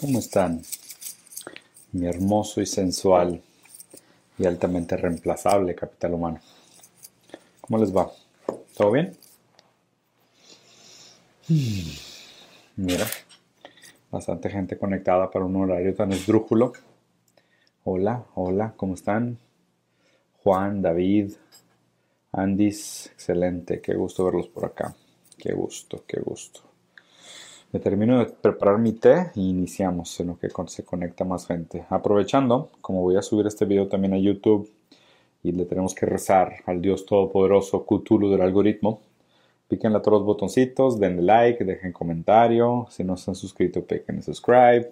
¿Cómo están? Mi hermoso y sensual y altamente reemplazable capital humano. ¿Cómo les va? ¿Todo bien? Hmm. Mira, bastante gente conectada para un horario tan esdrújulo. Hola, hola, ¿cómo están? Juan, David, Andis, excelente, qué gusto verlos por acá. Qué gusto, qué gusto. Me termino de preparar mi té y iniciamos en lo que se conecta más gente. Aprovechando, como voy a subir este video también a YouTube y le tenemos que rezar al Dios Todopoderoso Cthulhu del algoritmo, piquen a todos los botoncitos, denle like, dejen comentario. Si no se han suscrito, piquen subscribe.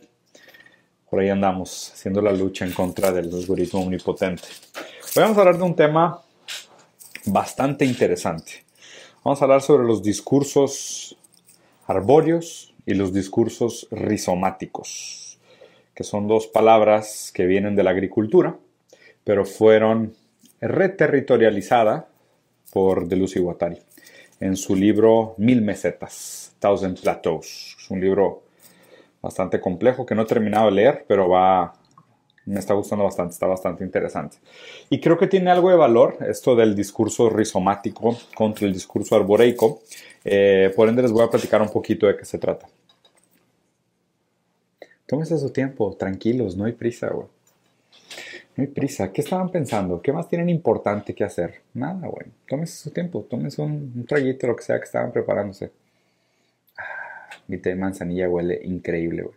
Por ahí andamos haciendo la lucha en contra del algoritmo omnipotente. Hoy vamos a hablar de un tema bastante interesante. Vamos a hablar sobre los discursos arbóreos y los discursos rizomáticos, que son dos palabras que vienen de la agricultura, pero fueron reterritorializadas por Deleuze y Guattari en su libro Mil Mesetas, Thousand Plateaus. Es un libro bastante complejo que no he terminado de leer, pero va, me está gustando bastante, está bastante interesante. Y creo que tiene algo de valor esto del discurso rizomático contra el discurso arboreico. Eh, por ende, les voy a platicar un poquito de qué se trata. Tómese su tiempo, tranquilos, no hay prisa, güey. No hay prisa. ¿Qué estaban pensando? ¿Qué más tienen importante que hacer? Nada, güey. Tómese su tiempo, tómese un, un, traguito, lo que sea que estaban preparándose. Ah, mi té de manzanilla huele increíble, güey.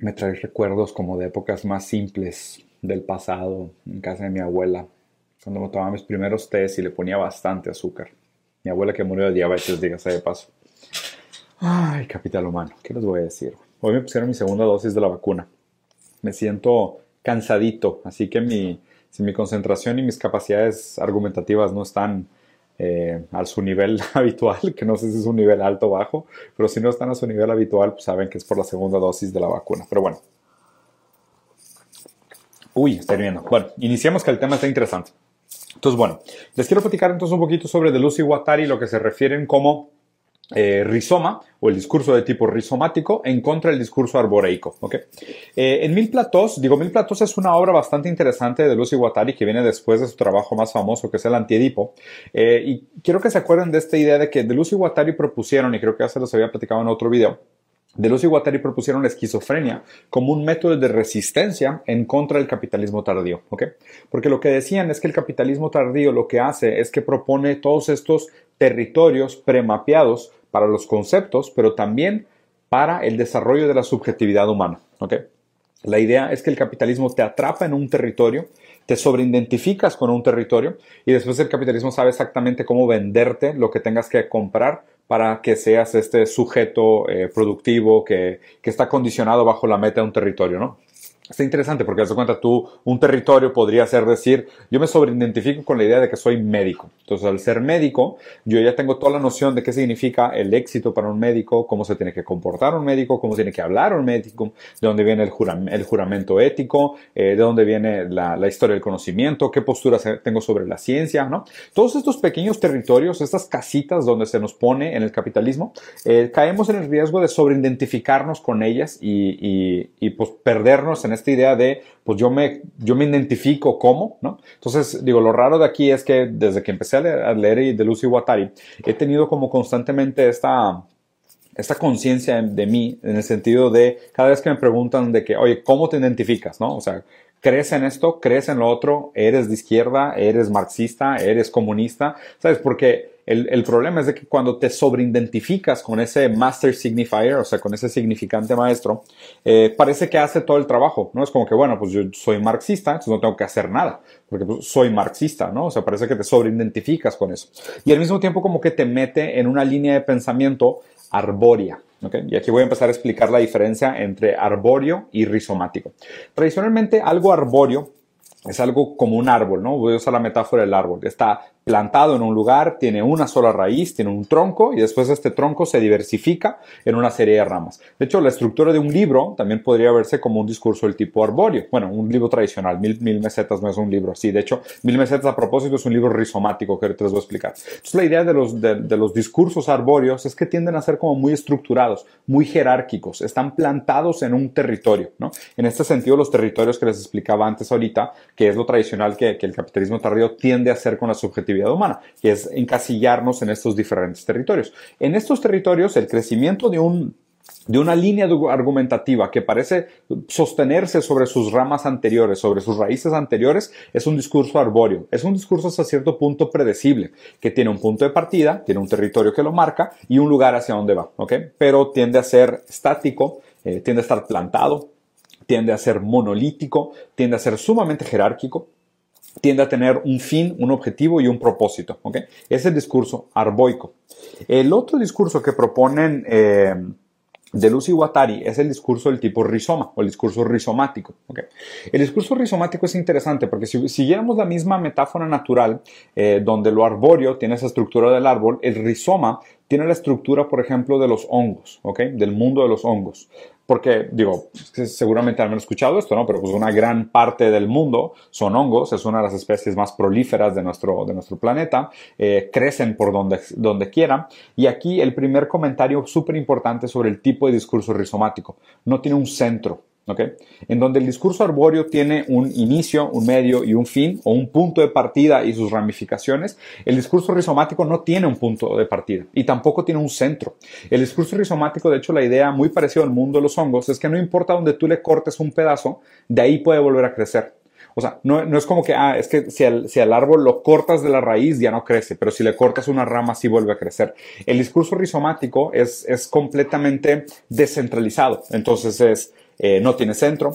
Me trae recuerdos como de épocas más simples del pasado, en casa de mi abuela, cuando me tomaba mis primeros tés y le ponía bastante azúcar. Mi abuela que murió de diabetes, dígase de paso. Ay, capital humano, ¿qué les voy a decir? Hoy me pusieron mi segunda dosis de la vacuna. Me siento cansadito, así que mi, si mi concentración y mis capacidades argumentativas no están eh, a su nivel habitual, que no sé si es un nivel alto o bajo, pero si no están a su nivel habitual, pues saben que es por la segunda dosis de la vacuna. Pero bueno. Uy, estoy viendo. Bueno, iniciamos que el tema está interesante. Entonces, bueno, les quiero platicar entonces un poquito sobre Deleuze y Guattari, lo que se refieren como eh, rizoma o el discurso de tipo rizomático en contra del discurso arboreico. Eh, en Mil Platos, digo, Mil Platos es una obra bastante interesante de Lucy Guattari que viene después de su trabajo más famoso que es el Antiedipo. Eh, y quiero que se acuerden de esta idea de que de Lucy Guattari propusieron, y creo que ya se los había platicado en otro video, Deleuze y Guattari propusieron la esquizofrenia como un método de resistencia en contra del capitalismo tardío, ¿ok? Porque lo que decían es que el capitalismo tardío lo que hace es que propone todos estos territorios premapeados para los conceptos, pero también para el desarrollo de la subjetividad humana, ¿ok? La idea es que el capitalismo te atrapa en un territorio, te sobreidentificas con un territorio y después el capitalismo sabe exactamente cómo venderte lo que tengas que comprar para que seas este sujeto eh, productivo que, que, está condicionado bajo la meta de un territorio, ¿no? Está interesante porque, das cuenta, tú, un territorio podría ser decir, yo me sobreidentifico con la idea de que soy médico. Entonces, al ser médico, yo ya tengo toda la noción de qué significa el éxito para un médico, cómo se tiene que comportar un médico, cómo tiene que hablar un médico, de dónde viene el, juramento ético, eh, de dónde viene la, la, historia del conocimiento, qué posturas tengo sobre la ciencia, ¿no? Todos estos pequeños territorios, estas casitas donde se nos pone en el capitalismo, eh, caemos en el riesgo de sobreidentificarnos con ellas y, y, y pues perdernos en este esta idea de, pues yo me, yo me identifico como, ¿no? Entonces, digo, lo raro de aquí es que desde que empecé a leer, a de Lucy Watari, he tenido como constantemente esta, esta conciencia de mí en el sentido de cada vez que me preguntan de que, oye, ¿cómo te identificas? ¿No? O sea, ¿crees en esto? ¿Crees en lo otro? ¿Eres de izquierda? ¿Eres marxista? ¿Eres comunista? ¿Sabes? Porque el, problema es de que cuando te sobreidentificas con ese master signifier, o sea, con ese significante maestro, eh, parece que hace todo el trabajo, ¿no? Es como que, bueno, pues yo soy marxista, entonces no tengo que hacer nada, porque pues, soy marxista, ¿no? O sea, parece que te sobreidentificas con eso. Y al mismo tiempo como que te mete en una línea de pensamiento arbórea. ¿okay? Y aquí voy a empezar a explicar la diferencia entre arbóreo y rizomático. Tradicionalmente, algo arbóreo es algo como un árbol, ¿no? Voy a usar la metáfora del árbol. Está plantado en un lugar, tiene una sola raíz, tiene un tronco y después este tronco se diversifica en una serie de ramas. De hecho, la estructura de un libro también podría verse como un discurso del tipo arbóreo. Bueno, un libro tradicional, mil, mil mesetas no es un libro así. De hecho, mil mesetas a propósito es un libro rizomático que ahorita les voy a explicar. Entonces, la idea de los, de, los discursos arbóreos es que tienden a ser como muy estructurados, muy jerárquicos, están plantados en un territorio. ¿no? En este sentido, los territorios que les explicaba antes ahorita, que es lo tradicional que, que el capitalismo tardío tiende a hacer con la subjetividad humana, que es encasillarnos en estos diferentes territorios. En estos territorios, el crecimiento de un de una línea argumentativa que parece sostenerse sobre sus ramas anteriores, sobre sus raíces anteriores, es un discurso arbóreo. Es un discurso hasta cierto punto predecible, que tiene un punto de partida, tiene un territorio que lo marca y un lugar hacia donde va, ¿ok? Pero tiende a ser estático, eh, tiende a estar plantado, tiende a ser monolítico, tiende a ser sumamente jerárquico, tiende a tener un fin, un objetivo y un propósito. Es el discurso arboico. El otro discurso que proponen eh, de Lucy Watari es el discurso del tipo rizoma o el discurso rizomático. El discurso rizomático es interesante porque si siguiéramos la misma metáfora natural, eh, donde lo arbóreo tiene esa estructura del árbol, el rizoma tiene la estructura, por ejemplo, de los hongos, ¿ok? Del mundo de los hongos. Porque, digo, seguramente han escuchado esto, ¿no? Pero pues una gran parte del mundo son hongos, es una de las especies más prolíferas de nuestro, de nuestro planeta, eh, crecen por donde, donde quieran. Y aquí el primer comentario súper importante sobre el tipo de discurso rizomático. No tiene un centro, en donde el discurso arbóreo tiene un inicio, un medio y un fin, o un punto de partida y sus ramificaciones, el discurso rizomático no tiene un punto de partida y tampoco tiene un centro. El discurso rizomático, de hecho, la idea muy parecida al mundo de los hongos es que no importa donde tú le cortes un pedazo, de ahí puede volver a crecer. O sea, no, es como que, ah, es que si al, si al, árbol lo cortas de la raíz ya no crece, pero si le cortas una rama sí vuelve a crecer. El discurso rizomático es, es completamente descentralizado. Entonces es, eh, no tiene centro.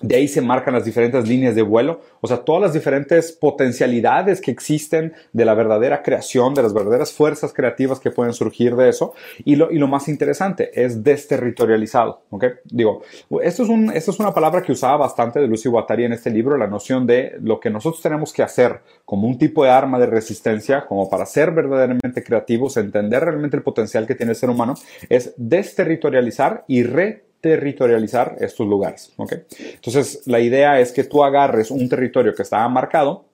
De ahí se marcan las diferentes líneas de vuelo, o sea, todas las diferentes potencialidades que existen de la verdadera creación, de las verdaderas fuerzas creativas que pueden surgir de eso. Y lo, y lo más interesante es desterritorializado, ¿ok? Digo, esto es, un, esto es una palabra que usaba bastante de Lucy Guattari en este libro, la noción de lo que nosotros tenemos que hacer como un tipo de arma de resistencia, como para ser verdaderamente creativos, entender realmente el potencial que tiene el ser humano, es desterritorializar y re territorializar estos lugares. ¿okay? Entonces, la idea es que tú agarres un territorio que estaba marcado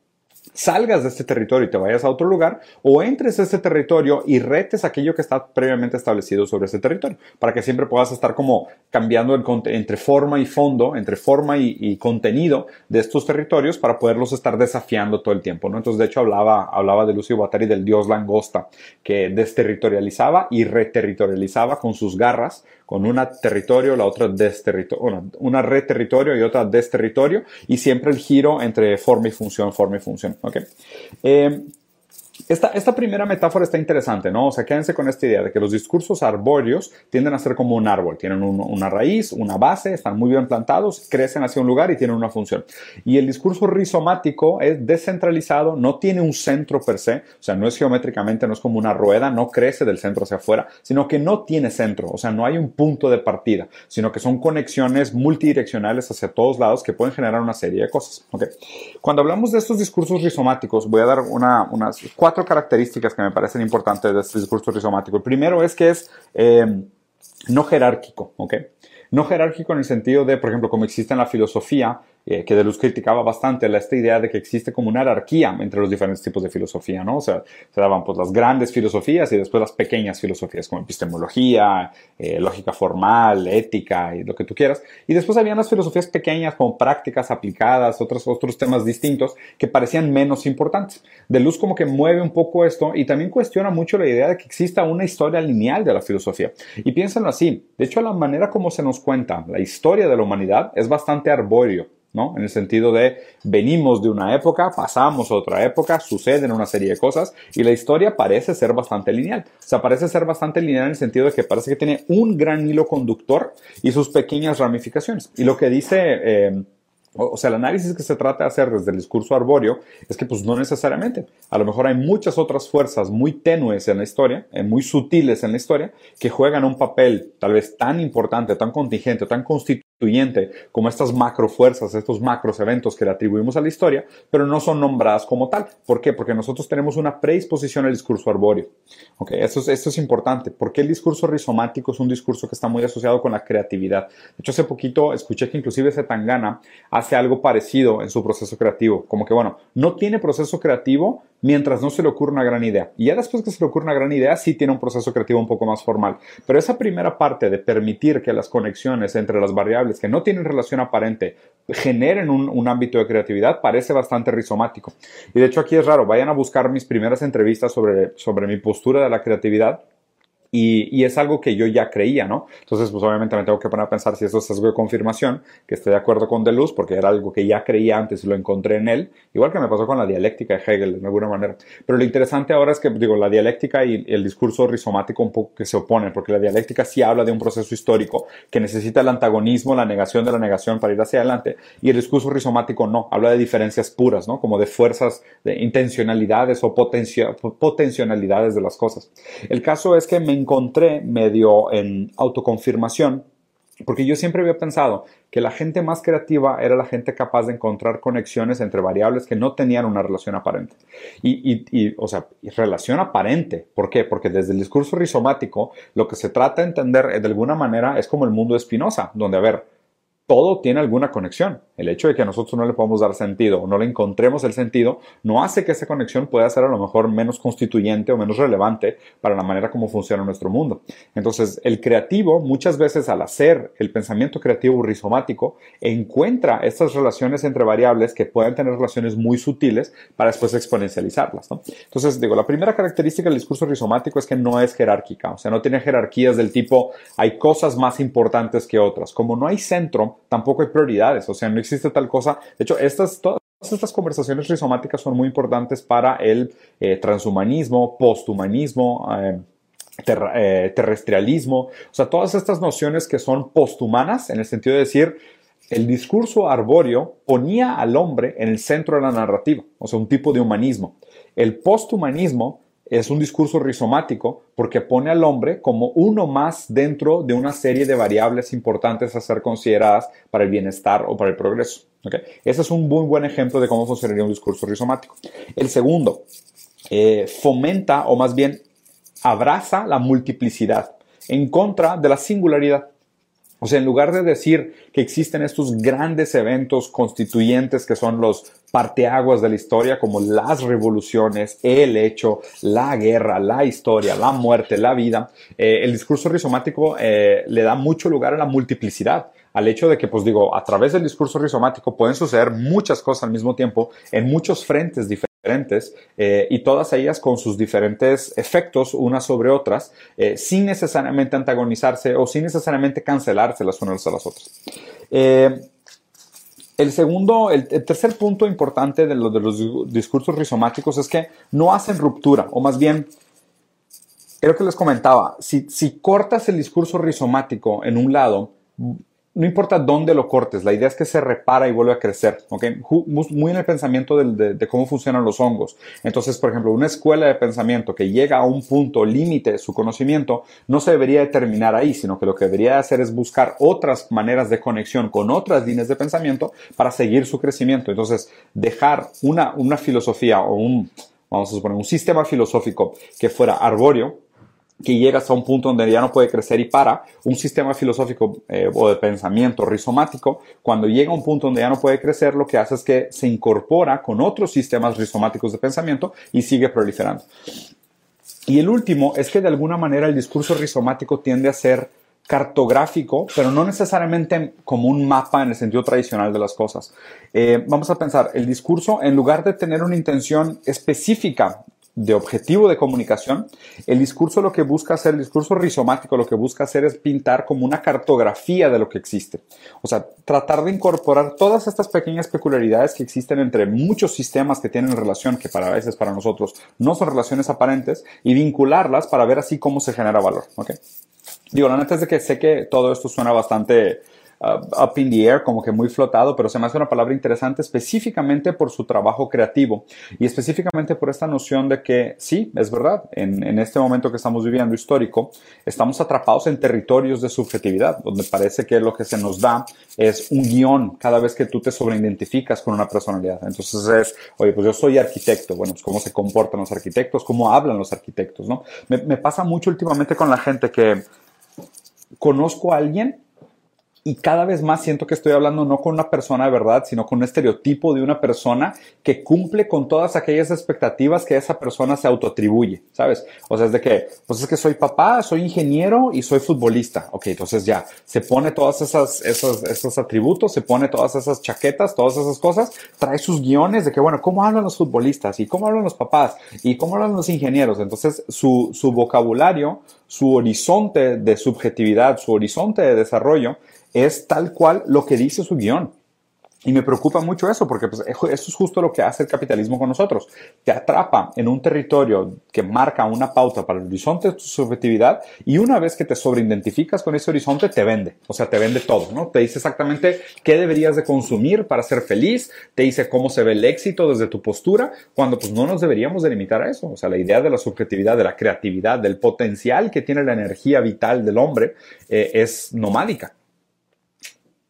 salgas de este territorio y te vayas a otro lugar o entres a este territorio y retes aquello que está previamente establecido sobre ese territorio para que siempre puedas estar como cambiando el, entre forma y fondo, entre forma y, contenido de estos territorios para poderlos estar desafiando todo el tiempo, ¿no? Entonces, de hecho, hablaba, hablaba de Lucio Guattari del dios langosta que desterritorializaba y reterritorializaba con sus garras, con una territorio, la otra desterritorio, una red territorio y otra desterritorio y siempre el giro entre forma y función, forma y función. Eh, esta, esta, primera metáfora está interesante, ¿no? O sea, quédense con esta idea de que los discursos arbóreos tienden a ser como un árbol, tienen una raíz, una base, están muy bien plantados, crecen hacia un lugar y tienen una función. Y el discurso rizomático es descentralizado, no tiene un centro per se, o sea, no es geométricamente, no es como una rueda, no crece del centro hacia afuera, sino que no tiene centro, o sea, no hay un punto de partida, sino que son conexiones multidireccionales hacia todos lados que pueden generar una serie de cosas. ¿okay? Cuando hablamos de estos discursos rizomáticos, voy a dar una, unas cuatro características que me parecen importantes de este discurso rizomático. El primero es que es eh, no jerárquico, ¿ok? No jerárquico en el sentido de, por ejemplo, como existe en la filosofía, eh, que Deleuze criticaba bastante esta idea de que existe como una jerarquía entre los diferentes tipos de filosofía, ¿no? O sea, se daban pues las grandes filosofías y después las pequeñas filosofías como epistemología, eh, lógica formal, ética y lo que tú quieras. Y después habían las filosofías pequeñas como prácticas aplicadas, otros, otros temas distintos que parecían menos importantes. Deleuze como que mueve un poco esto y también cuestiona mucho la idea de que exista una historia lineal de la filosofía. Y piénsenlo así, de hecho la manera como se nos cuenta la historia de la humanidad es bastante arbóreo. ¿No? En el sentido de venimos de una época, pasamos a otra época, suceden una serie de cosas y la historia parece ser bastante lineal. O sea, parece ser bastante lineal en el sentido de que parece que tiene un gran hilo conductor y sus pequeñas ramificaciones. Y lo que dice... Eh, o sea, el análisis que se trata de hacer desde el discurso arbóreo es que pues no necesariamente. A lo mejor hay muchas otras fuerzas muy tenues en la historia, eh, muy sutiles en la historia, que juegan un papel tal vez tan importante, tan contingente, tan constitucional como estas macro fuerzas, estos macros eventos que le atribuimos a la historia, pero no son nombradas como tal. ¿Por qué? Porque nosotros tenemos una predisposición al discurso arbóreo. Okay, esto, es, esto es importante. porque el discurso rizomático es un discurso que está muy asociado con la creatividad? De hecho, hace poquito escuché que inclusive Zetangana hace algo parecido en su proceso creativo. Como que, bueno, no tiene proceso creativo mientras no se le ocurre una gran idea. Y ya después que se le ocurre una gran idea, sí tiene un proceso creativo un poco más formal. Pero esa primera parte de permitir que las conexiones entre las variables que no tienen relación aparente generen un, ámbito de creatividad parece bastante rizomático. Y de hecho aquí es raro, vayan a buscar mis primeras entrevistas sobre, sobre mi postura de la creatividad y, es algo que yo ya creía, ¿no? Entonces, pues obviamente me tengo que poner a pensar si eso es algo de confirmación, que estoy de acuerdo con Deleuze, porque era algo que ya creía antes y lo encontré en él, igual que me pasó con la dialéctica de Hegel, de alguna manera. Pero lo interesante ahora es que, digo, la dialéctica y el discurso rizomático un poco que se oponen, porque la dialéctica sí habla de un proceso histórico que necesita el antagonismo, la negación de la negación para ir hacia adelante, y el discurso rizomático no, habla de diferencias puras, ¿no? Como de fuerzas, de intencionalidades o potencialidades de las cosas. El caso es que me encontré medio en autoconfirmación, porque yo siempre había pensado que la gente más creativa era la gente capaz de encontrar conexiones entre variables que no tenían una relación aparente. Y, y, o sea, relación aparente. ¿Por qué? Porque desde el discurso rizomático lo que se trata de entender de alguna manera es como el mundo de Spinoza, donde, a ver, todo tiene alguna conexión. El hecho de que nosotros no le podamos dar sentido o no le encontremos el sentido no hace que esa conexión pueda ser a lo mejor menos constituyente o menos relevante para la manera como funciona nuestro mundo. Entonces, el creativo muchas veces al hacer el pensamiento creativo rizomático encuentra estas relaciones entre variables que pueden tener relaciones muy sutiles para después exponencializarlas. Entonces, digo, la primera característica del discurso rizomático es que no es jerárquica, o sea, no tiene jerarquías del tipo hay cosas más importantes que otras. Como no hay centro, tampoco hay prioridades, o sea, no existe tal cosa. De hecho, estas, todas estas conversaciones rizomáticas son muy importantes para el eh, transhumanismo, posthumanismo, eh, eh, terrestrialismo, o sea, todas estas nociones que son posthumanas en el sentido de decir, el discurso arbóreo ponía al hombre en el centro de la narrativa, o sea, un tipo de humanismo. El posthumanismo es un discurso rizomático porque pone al hombre como uno más dentro de una serie de variables importantes a ser consideradas para el bienestar o para el progreso. Ese es un muy buen ejemplo de cómo funcionaría un discurso rizomático. El segundo, eh, fomenta o más bien abraza la multiplicidad en contra de la singularidad. O sea, en lugar de decir que existen estos grandes eventos constituyentes que son los parteaguas de la historia, como las revoluciones, el hecho, la guerra, la historia, la muerte, la vida, eh, el discurso rizomático eh, le da mucho lugar a la multiplicidad. Al hecho de que, pues digo, a través del discurso rizomático pueden suceder muchas cosas al mismo tiempo en muchos frentes diferentes diferentes eh, y todas ellas con sus diferentes efectos unas sobre otras, eh, sin necesariamente antagonizarse o sin necesariamente cancelarse las unas a las otras. Eh, el segundo, el, tercer punto importante de, de los discursos rizomáticos es que no hacen ruptura, o más bien, creo que les comentaba, si, si cortas el discurso rizomático en un lado, no importa dónde lo cortes, la idea es que se repara y vuelve a crecer, ¿ok? Muy en el pensamiento de, cómo funcionan los hongos. Entonces, por ejemplo, una escuela de pensamiento que llega a un punto límite de su conocimiento no se debería terminar ahí, sino que lo que debería hacer es buscar otras maneras de conexión con otras líneas de pensamiento para seguir su crecimiento. Entonces, dejar una, una filosofía o un, vamos a suponer, un sistema filosófico que fuera arbóreo, que llegas a un punto donde ya no puede crecer y para, un sistema filosófico eh, o de pensamiento rizomático, cuando llega a un punto donde ya no puede crecer, lo que hace es que se incorpora con otros sistemas rizomáticos de pensamiento y sigue proliferando. Y el último es que de alguna manera el discurso rizomático tiende a ser cartográfico, pero no necesariamente como un mapa en el sentido tradicional de las cosas. Eh, vamos a pensar, el discurso, en lugar de tener una intención específica de objetivo de comunicación, el discurso lo que busca hacer, el discurso rizomático lo que busca hacer es pintar como una cartografía de lo que existe. O sea, tratar de incorporar todas estas pequeñas peculiaridades que existen entre muchos sistemas que tienen relación, que para veces para nosotros no son relaciones aparentes, y vincularlas para ver así cómo se genera valor. ¿okay? Digo, la neta es de que sé que todo esto suena bastante uh, up in the air, como que muy flotado, pero se me hace una palabra interesante específicamente por su trabajo creativo y específicamente por esta noción de que sí, es verdad, en, en este momento que estamos viviendo histórico, estamos atrapados en territorios de subjetividad, donde parece que lo que se nos da es un guion cada vez que tú te sobreidentificas con una personalidad. Entonces es, oye, pues yo soy arquitecto, bueno, pues cómo se comportan los arquitectos, cómo hablan los arquitectos, ¿no? Me, me pasa mucho últimamente con la gente que conozco a alguien y cada vez más siento que estoy hablando no con una persona de verdad, sino con un estereotipo de una persona que cumple con todas aquellas expectativas que esa persona se autoatribuye, ¿sabes? O sea, es de que, pues es que soy papá, soy ingeniero y soy futbolista. Ok, entonces ya, se pone todas esas, esos, esos atributos, se pone todas esas chaquetas, todas esas cosas, trae sus guiones de que, bueno, ¿cómo hablan los futbolistas? ¿Y cómo hablan los papás? ¿Y cómo hablan los ingenieros? Entonces, su, su vocabulario, su horizonte de subjetividad, su horizonte de desarrollo, es tal cual lo que dice su guion. Y me preocupa mucho eso, porque pues, eso es justo lo que hace el capitalismo con nosotros. Te atrapa en un territorio que marca una pauta para el horizonte de tu subjetividad y una vez que te sobreidentificas con ese horizonte, te vende. O sea, te vende todo, ¿no? Te dice exactamente qué deberías de consumir para ser feliz, te dice cómo se ve el éxito desde tu postura, cuando pues no nos deberíamos de limitar a eso. O sea, la idea de la subjetividad, de la creatividad, del potencial que tiene la energía vital del hombre eh, es nomádica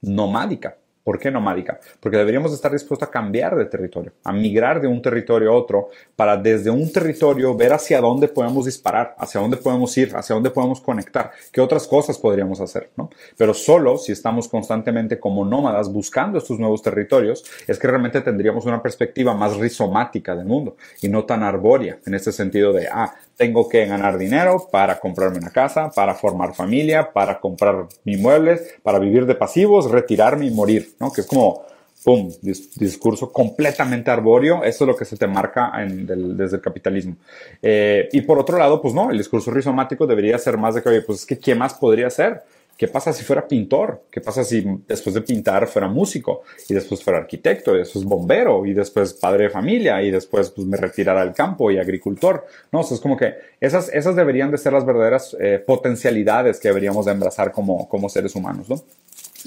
nomádica. ¿Por qué nomádica? Porque deberíamos estar dispuestos a cambiar de territorio, a migrar de un territorio a otro, para desde un territorio ver hacia dónde podemos disparar, hacia dónde podemos ir, hacia dónde podemos conectar, qué otras cosas podríamos hacer, ¿no? Pero solo si estamos constantemente como nómadas buscando estos nuevos territorios, es que realmente tendríamos una perspectiva más rizomática del mundo y no tan arbórea, en este sentido de, ah, tengo que ganar dinero para comprarme una casa, para formar familia, para comprar mi muebles, para vivir de pasivos, retirarme y morir, ¿no? Que es como, ¡pum!, discurso completamente arbóreo. Eso es lo que se te marca desde el capitalismo. Eh, y por otro lado, pues no, el discurso rizomático debería ser más de que, oye, pues es que, ¿qué más podría ser? ¿Qué pasa si fuera pintor? ¿Qué pasa si después de pintar fuera músico? Y después fuera arquitecto, y después bombero, y después padre de familia, y después pues, me retirara al campo y agricultor. No, o es como que esas, esas deberían de ser las verdaderas eh, potencialidades que deberíamos de embrazar como, como seres humanos, ¿no?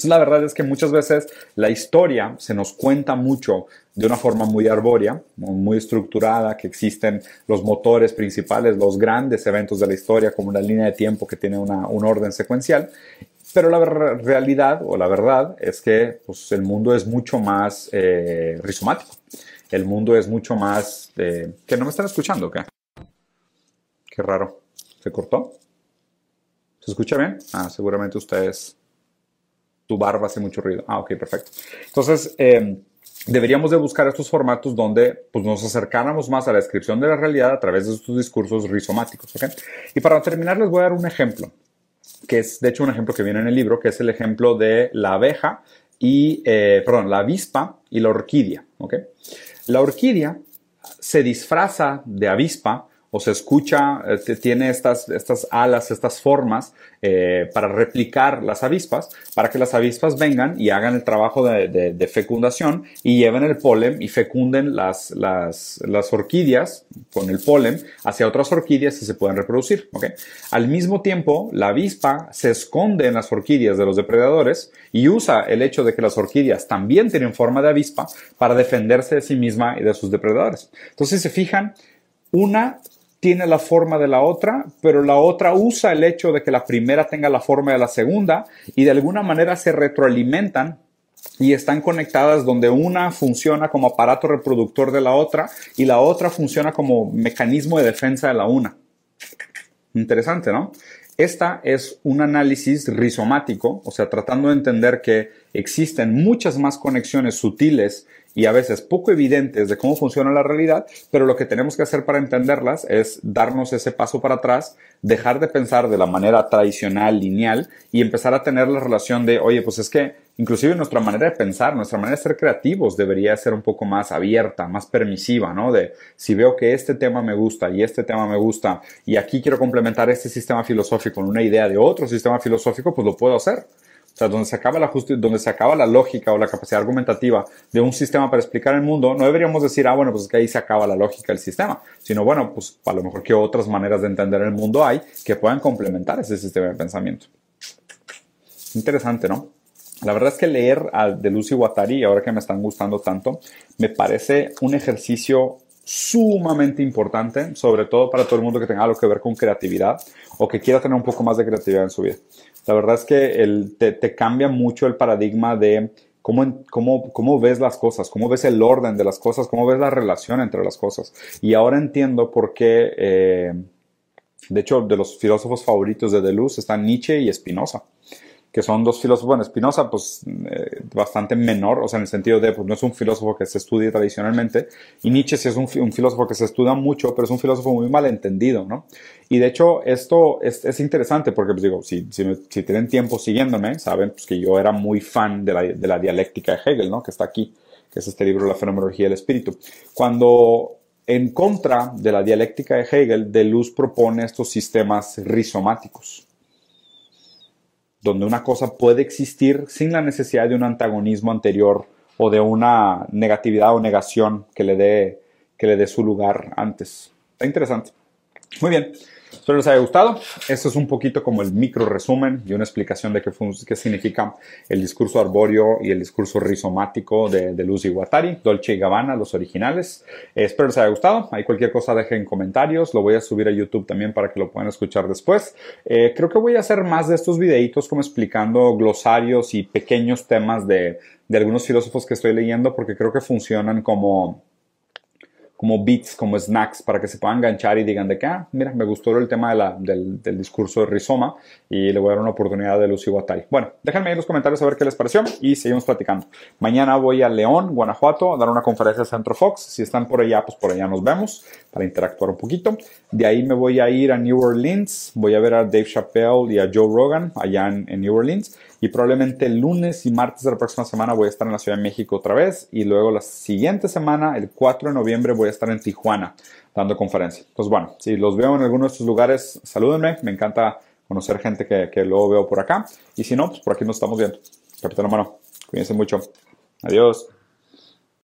La verdad es que muchas veces la historia se nos cuenta mucho de una forma muy arbórea, muy estructurada, que existen los motores principales, los grandes eventos de la historia, como una línea de tiempo que tiene una, un orden secuencial. Pero la realidad o la verdad es que pues, el mundo es mucho más eh, rizomático. El mundo es mucho más... Eh, ¿Que no me están escuchando? ¿Qué? Qué raro. ¿Se cortó? ¿Se escucha bien? Ah, seguramente ustedes tu barba hace mucho ruido. Ah, ok, perfecto. Entonces, eh, deberíamos de buscar estos formatos donde pues, nos acercáramos más a la descripción de la realidad a través de estos discursos rizomáticos. ¿okay? Y para terminar les voy a dar un ejemplo, que es de hecho un ejemplo que viene en el libro, que es el ejemplo de la abeja y, eh, perdón, la avispa y la orquídea. ¿okay? La orquídea se disfraza de avispa o se escucha, eh, tiene estas, estas alas, estas formas eh, para replicar las avispas, para que las avispas vengan y hagan el trabajo de, fecundación y lleven el polen y fecunden las, las, las, orquídeas con el polen hacia otras orquídeas y se pueden reproducir. ¿okay? Al mismo tiempo, la avispa se esconde en las orquídeas de los depredadores y usa el hecho de que las orquídeas también tienen forma de avispa para defenderse de sí misma y de sus depredadores. Entonces, se fijan, una tiene la forma de la otra, pero la otra usa el hecho de que la primera tenga la forma de la segunda y de alguna manera se retroalimentan y están conectadas donde una funciona como aparato reproductor de la otra y la otra funciona como mecanismo de defensa de la una. Interesante, ¿no? Esta es un análisis rizomático, o sea, tratando de entender que existen muchas más conexiones sutiles y a veces poco evidentes de cómo funciona la realidad, pero lo que tenemos que hacer para entenderlas es darnos ese paso para atrás, dejar de pensar de la manera tradicional, lineal, y empezar a tener la relación de, oye, pues es que inclusive nuestra manera de pensar, nuestra manera de ser creativos debería ser un poco más abierta, más permisiva, ¿no? De si veo que este tema me gusta y este tema me gusta y aquí quiero complementar este sistema filosófico con una idea de otro sistema filosófico, pues lo puedo hacer. O sea, donde se acaba la donde se acaba la lógica o la capacidad argumentativa de un sistema para explicar el mundo, no deberíamos decir, ah, bueno, pues es que ahí se acaba la lógica del sistema, sino bueno, pues a lo mejor qué otras maneras de entender el mundo hay que puedan complementar ese sistema de pensamiento. Interesante, ¿no? La verdad es que leer a de Lucy Guattari, ahora que me están gustando tanto, me parece un ejercicio sumamente importante, sobre todo para todo el mundo que tenga algo que ver con creatividad o que quiera tener un poco más de creatividad en su vida. La verdad es que te, cambia mucho el paradigma de cómo, cómo, cómo ves las cosas, cómo ves el orden de las cosas, cómo ves la relación entre las cosas. Y ahora entiendo por qué, eh, de hecho, de los filósofos favoritos de Deleuze están Nietzsche y Spinoza que son dos filósofos, bueno, Spinoza pues eh, bastante menor, o sea, en el sentido de, pues no es un filósofo que se estudie tradicionalmente, y Nietzsche sí es un, filósofo que se estudia mucho, pero es un filósofo muy mal entendido, ¿no? Y de hecho esto es, es interesante porque, pues digo, si, tienen tiempo siguiéndome, saben pues, que yo era muy fan de la, de la dialéctica de Hegel, ¿no? Que está aquí, que es este libro, La fenomenología del espíritu. Cuando en contra de la dialéctica de Hegel, Deleuze propone estos sistemas rizomáticos donde una cosa puede existir sin la necesidad de un antagonismo anterior o de una negatividad o negación que le dé, que le dé su lugar antes. Está interesante. Muy bien. Espero les haya gustado. Esto es un poquito como el micro resumen y una explicación de qué, qué significa el discurso arbóreo y el discurso rizomático de, de Luz y Guattari, Dolce y Gabbana, los originales. Eh, espero les haya gustado. Hay cualquier cosa dejen comentarios. Lo voy a subir a YouTube también para que lo puedan escuchar después. Eh, creo que voy a hacer más de estos videitos como explicando glosarios y pequeños temas de, de algunos filósofos que estoy leyendo porque creo que funcionan como como beats, como snacks, para que se puedan enganchar y digan de que, ah, mira, me gustó el tema del, del, discurso de Rizoma y le voy a dar una oportunidad de Lucy Guattari. Bueno, déjenme en los comentarios a ver qué les pareció y seguimos platicando. Mañana voy a León, Guanajuato, a dar una conferencia de Centro Fox. Si están por allá, pues por allá nos vemos para interactuar un poquito. De ahí me voy a ir a New Orleans, voy a ver a Dave Chappelle y a Joe Rogan allá en, en New Orleans y probablemente el lunes y martes de la próxima semana voy a estar en la Ciudad de México otra vez y luego la siguiente semana, el 4 de noviembre, voy a estar en Tijuana dando conferencia. Entonces, bueno, si los veo en alguno de estos lugares, salúdenme, me encanta conocer gente que, que luego veo por acá y si no, pues por aquí nos estamos viendo. Capitán hermano, cuídense mucho. Adiós.